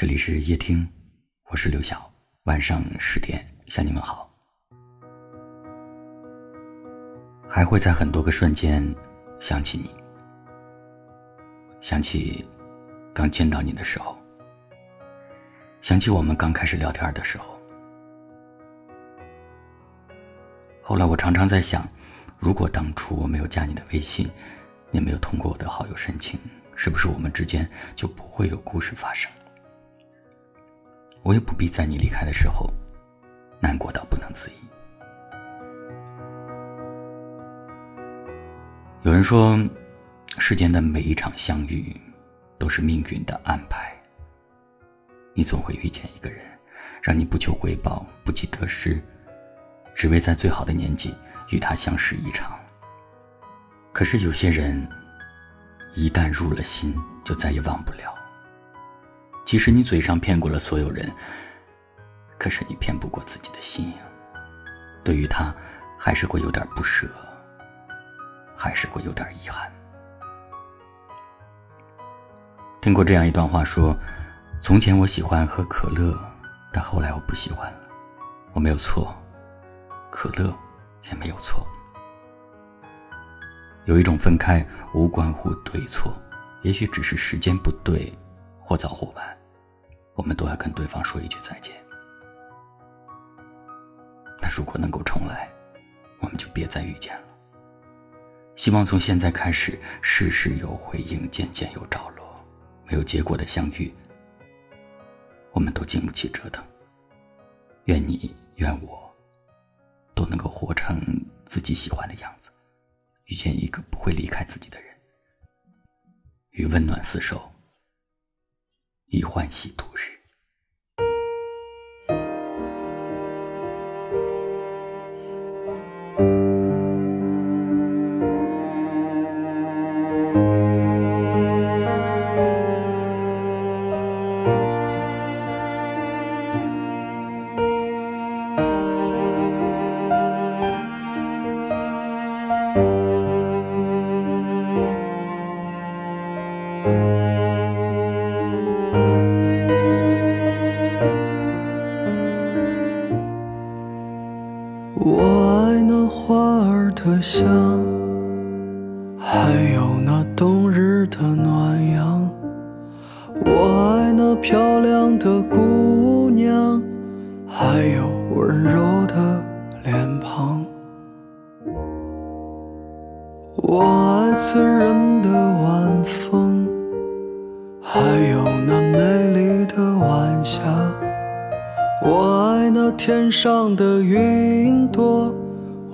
这里是夜听，我是刘晓。晚上十点向你们好。还会在很多个瞬间想起你，想起刚见到你的时候，想起我们刚开始聊天的时候。后来我常常在想，如果当初我没有加你的微信，也没有通过我的好友申请，是不是我们之间就不会有故事发生？我也不必在你离开的时候难过到不能自已。有人说，世间的每一场相遇都是命运的安排。你总会遇见一个人，让你不求回报、不计得失，只为在最好的年纪与他相识一场。可是有些人，一旦入了心，就再也忘不了。即使你嘴上骗过了所有人，可是你骗不过自己的心。对于他，还是会有点不舍，还是会有点遗憾。听过这样一段话，说：从前我喜欢喝可乐，但后来我不喜欢了。我没有错，可乐也没有错。有一种分开无关乎对错，也许只是时间不对。或早或晚，我们都要跟对方说一句再见。那如果能够重来，我们就别再遇见了。希望从现在开始，事事有回应，件件有着落。没有结果的相遇，我们都经不起折腾。愿你，愿我，都能够活成自己喜欢的样子，遇见一个不会离开自己的人，与温暖厮守。以欢喜度日。我爱那花儿的香，还有那冬日的暖阳。我爱那漂亮的姑娘，还有温柔的脸庞。我爱醉人的晚风，还有我爱那天上的云朵，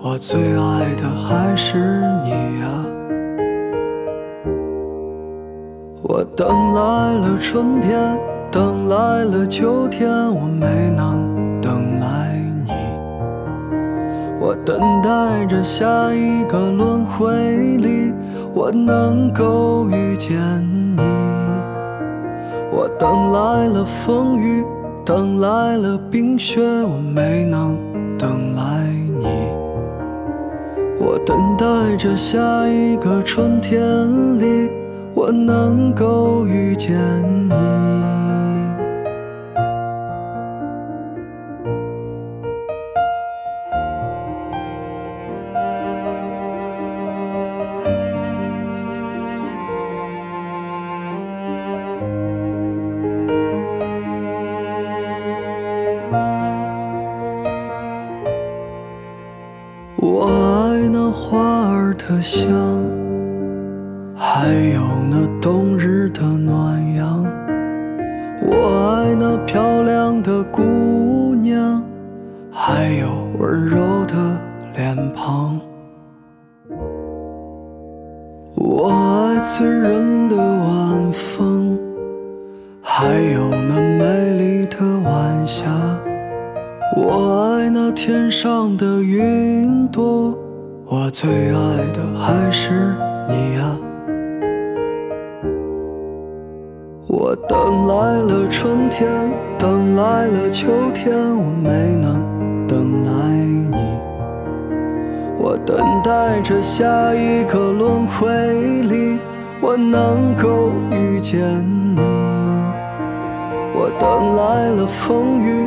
我最爱的还是你呀。我等来了春天，等来了秋天，我没能等来你。我等待着下一个轮回里，我能够遇见你。我等来了风雨。等来了冰雪，我没能等来你。我等待着下一个春天里，我能够遇见你。我爱那花儿的香，还有那冬日的暖阳。我爱那漂亮的姑娘，还有温柔的脸庞。我爱醉人的晚风，还有那美丽的晚霞。我爱那天上的云朵，我最爱的还是你呀。我等来了春天，等来了秋天，我没能等来你。我等待着下一个轮回里，我能够遇见你。我等来了风雨，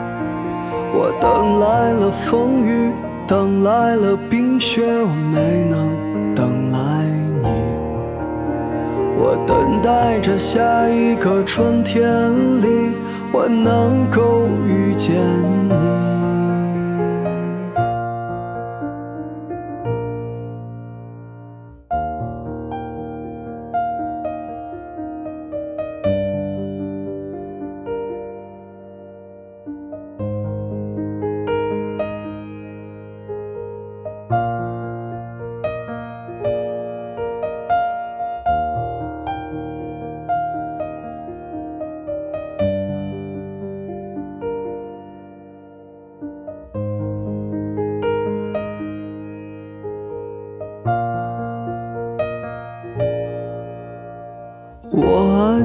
我等来了风雨，等来了冰雪，我没能等来你。我等待着下一个春天里，我能够遇见你。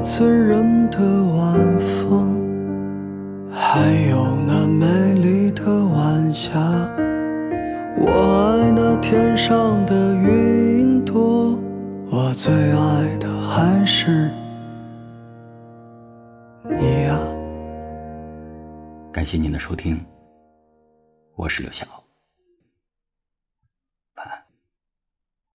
醉人的晚风，还有那美丽的晚霞。我爱那天上的云朵，我最爱的还是你呀、感谢您的收听，我是刘晓。